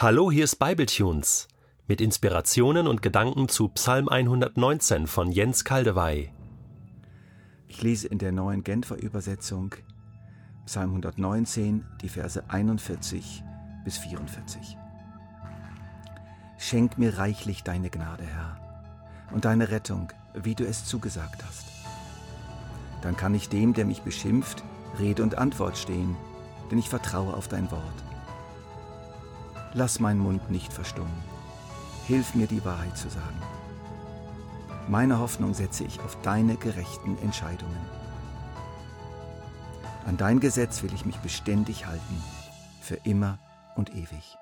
Hallo, hier ist Bibletunes mit Inspirationen und Gedanken zu Psalm 119 von Jens Kaldewey. Ich lese in der neuen Genfer Übersetzung Psalm 119, die Verse 41 bis 44. Schenk mir reichlich deine Gnade, Herr, und deine Rettung, wie du es zugesagt hast. Dann kann ich dem, der mich beschimpft, Rede und Antwort stehen, denn ich vertraue auf dein Wort. Lass meinen Mund nicht verstummen. Hilf mir, die Wahrheit zu sagen. Meine Hoffnung setze ich auf deine gerechten Entscheidungen. An dein Gesetz will ich mich beständig halten, für immer und ewig.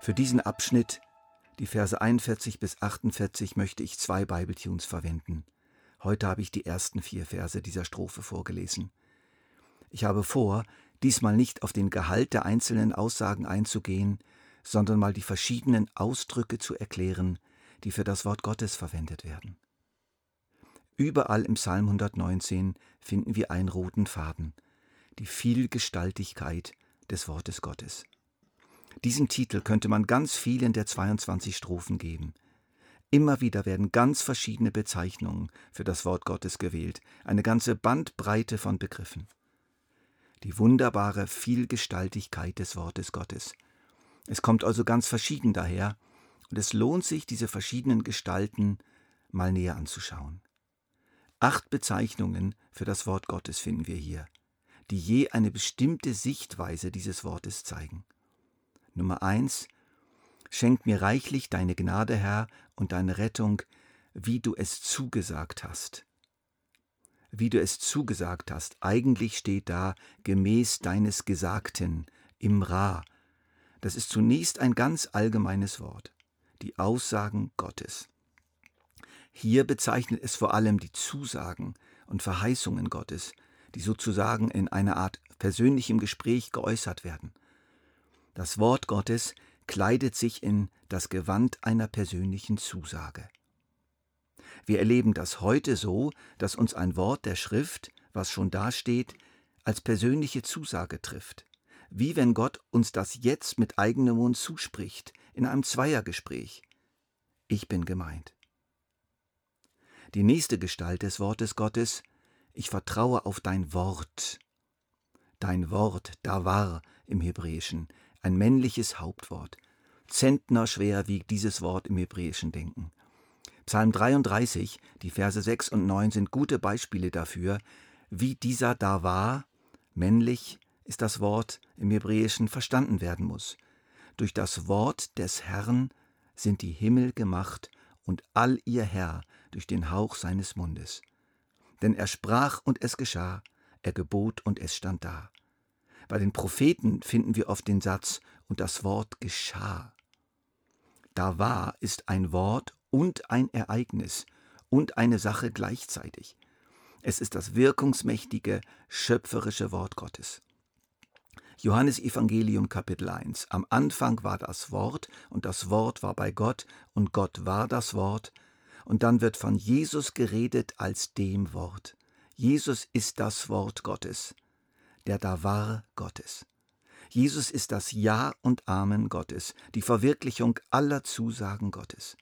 Für diesen Abschnitt, die Verse 41 bis 48, möchte ich zwei Bibletunes verwenden. Heute habe ich die ersten vier Verse dieser Strophe vorgelesen. Ich habe vor, diesmal nicht auf den Gehalt der einzelnen Aussagen einzugehen, sondern mal die verschiedenen Ausdrücke zu erklären, die für das Wort Gottes verwendet werden. Überall im Psalm 119 finden wir einen roten Faden, die Vielgestaltigkeit des Wortes Gottes. Diesen Titel könnte man ganz vielen der 22 Strophen geben. Immer wieder werden ganz verschiedene Bezeichnungen für das Wort Gottes gewählt, eine ganze Bandbreite von Begriffen die wunderbare Vielgestaltigkeit des Wortes Gottes. Es kommt also ganz verschieden daher, und es lohnt sich, diese verschiedenen Gestalten mal näher anzuschauen. Acht Bezeichnungen für das Wort Gottes finden wir hier, die je eine bestimmte Sichtweise dieses Wortes zeigen. Nummer eins: Schenk mir reichlich deine Gnade, Herr, und deine Rettung, wie du es zugesagt hast wie du es zugesagt hast. Eigentlich steht da gemäß deines Gesagten im Ra. Das ist zunächst ein ganz allgemeines Wort, die Aussagen Gottes. Hier bezeichnet es vor allem die Zusagen und Verheißungen Gottes, die sozusagen in einer Art persönlichem Gespräch geäußert werden. Das Wort Gottes kleidet sich in das Gewand einer persönlichen Zusage. Wir erleben das heute so, dass uns ein Wort der Schrift, was schon dasteht, als persönliche Zusage trifft. Wie wenn Gott uns das jetzt mit eigenem Mund zuspricht, in einem Zweiergespräch. Ich bin gemeint. Die nächste Gestalt des Wortes Gottes, ich vertraue auf dein Wort. Dein Wort, da war im Hebräischen, ein männliches Hauptwort. Zentner schwer wiegt dieses Wort im hebräischen Denken. Psalm 33, die Verse 6 und 9 sind gute Beispiele dafür, wie dieser da war, männlich ist das Wort im Hebräischen verstanden werden muss. Durch das Wort des Herrn sind die Himmel gemacht und all ihr Herr durch den Hauch seines Mundes. Denn er sprach und es geschah, er gebot und es stand da. Bei den Propheten finden wir oft den Satz und das Wort geschah. Da war ist ein Wort und ein Ereignis und eine Sache gleichzeitig. Es ist das wirkungsmächtige, schöpferische Wort Gottes. Johannes Evangelium Kapitel 1. Am Anfang war das Wort und das Wort war bei Gott und Gott war das Wort. Und dann wird von Jesus geredet als dem Wort. Jesus ist das Wort Gottes, der da war Gottes. Jesus ist das Ja und Amen Gottes, die Verwirklichung aller Zusagen Gottes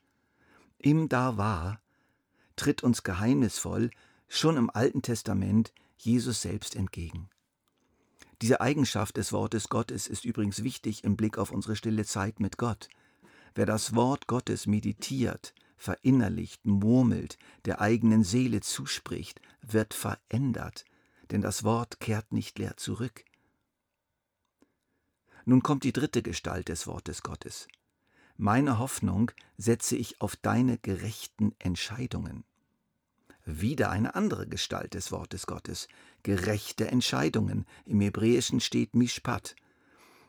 im Da war, tritt uns geheimnisvoll schon im Alten Testament Jesus selbst entgegen. Diese Eigenschaft des Wortes Gottes ist übrigens wichtig im Blick auf unsere stille Zeit mit Gott. Wer das Wort Gottes meditiert, verinnerlicht, murmelt, der eigenen Seele zuspricht, wird verändert, denn das Wort kehrt nicht leer zurück. Nun kommt die dritte Gestalt des Wortes Gottes. Meine Hoffnung setze ich auf deine gerechten Entscheidungen. Wieder eine andere Gestalt des Wortes Gottes. Gerechte Entscheidungen. Im Hebräischen steht Mishpat.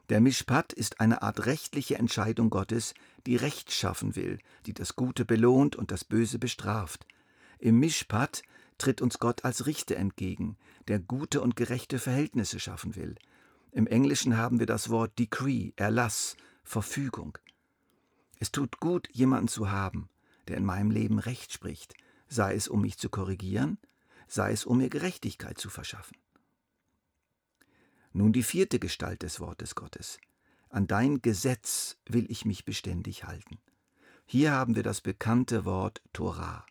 Der Mishpat ist eine Art rechtliche Entscheidung Gottes, die Recht schaffen will, die das Gute belohnt und das Böse bestraft. Im Mishpat tritt uns Gott als Richter entgegen, der gute und gerechte Verhältnisse schaffen will. Im Englischen haben wir das Wort Decree, Erlass, Verfügung. Es tut gut, jemanden zu haben, der in meinem Leben Recht spricht, sei es um mich zu korrigieren, sei es um mir Gerechtigkeit zu verschaffen. Nun die vierte Gestalt des Wortes Gottes. An dein Gesetz will ich mich beständig halten. Hier haben wir das bekannte Wort Torah.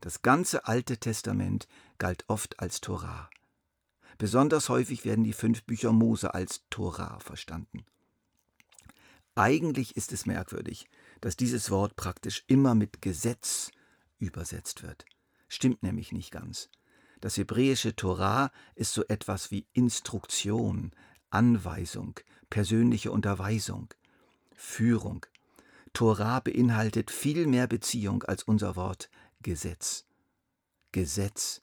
Das ganze Alte Testament galt oft als Torah. Besonders häufig werden die fünf Bücher Mose als Torah verstanden. Eigentlich ist es merkwürdig, dass dieses Wort praktisch immer mit Gesetz übersetzt wird. Stimmt nämlich nicht ganz. Das hebräische Torah ist so etwas wie Instruktion, Anweisung, persönliche Unterweisung, Führung. Torah beinhaltet viel mehr Beziehung als unser Wort Gesetz. Gesetz,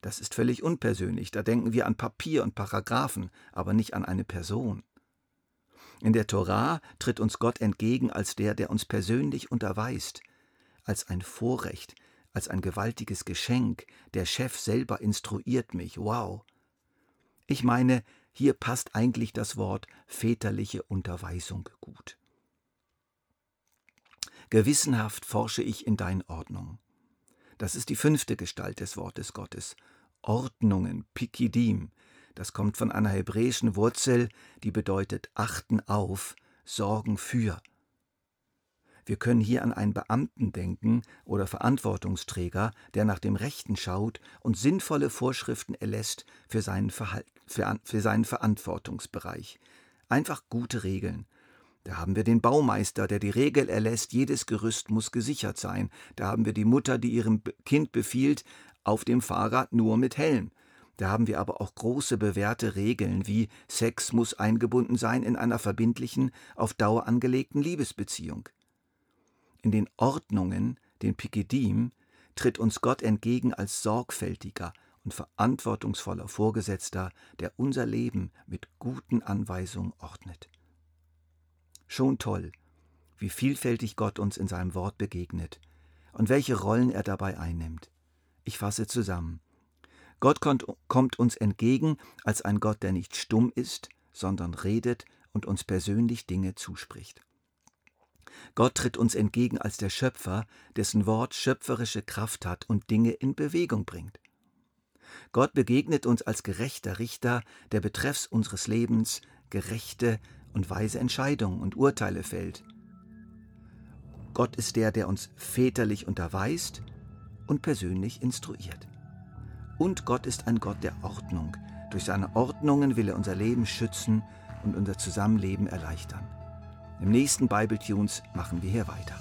das ist völlig unpersönlich, da denken wir an Papier und Paragraphen, aber nicht an eine Person. In der Torah tritt uns Gott entgegen als der, der uns persönlich unterweist, als ein Vorrecht, als ein gewaltiges Geschenk. Der Chef selber instruiert mich. Wow. Ich meine, hier passt eigentlich das Wort väterliche Unterweisung gut. Gewissenhaft forsche ich in dein Ordnung. Das ist die fünfte Gestalt des Wortes Gottes. Ordnungen, Pikidim, das kommt von einer hebräischen Wurzel, die bedeutet achten auf, sorgen für. Wir können hier an einen Beamten denken oder Verantwortungsträger, der nach dem Rechten schaut und sinnvolle Vorschriften erlässt für seinen, für, für seinen Verantwortungsbereich. Einfach gute Regeln. Da haben wir den Baumeister, der die Regel erlässt, jedes Gerüst muss gesichert sein. Da haben wir die Mutter, die ihrem Kind befiehlt, auf dem Fahrrad nur mit Helm. Da haben wir aber auch große bewährte Regeln wie Sex muss eingebunden sein in einer verbindlichen, auf Dauer angelegten Liebesbeziehung. In den Ordnungen, den Pikidim, tritt uns Gott entgegen als sorgfältiger und verantwortungsvoller Vorgesetzter, der unser Leben mit guten Anweisungen ordnet. Schon toll, wie vielfältig Gott uns in seinem Wort begegnet und welche Rollen er dabei einnimmt. Ich fasse zusammen. Gott kommt uns entgegen als ein Gott, der nicht stumm ist, sondern redet und uns persönlich Dinge zuspricht. Gott tritt uns entgegen als der Schöpfer, dessen Wort schöpferische Kraft hat und Dinge in Bewegung bringt. Gott begegnet uns als gerechter Richter, der betreffs unseres Lebens gerechte und weise Entscheidungen und Urteile fällt. Gott ist der, der uns väterlich unterweist und persönlich instruiert. Und Gott ist ein Gott der Ordnung. Durch seine Ordnungen will er unser Leben schützen und unser Zusammenleben erleichtern. Im nächsten Bible Tunes machen wir hier weiter.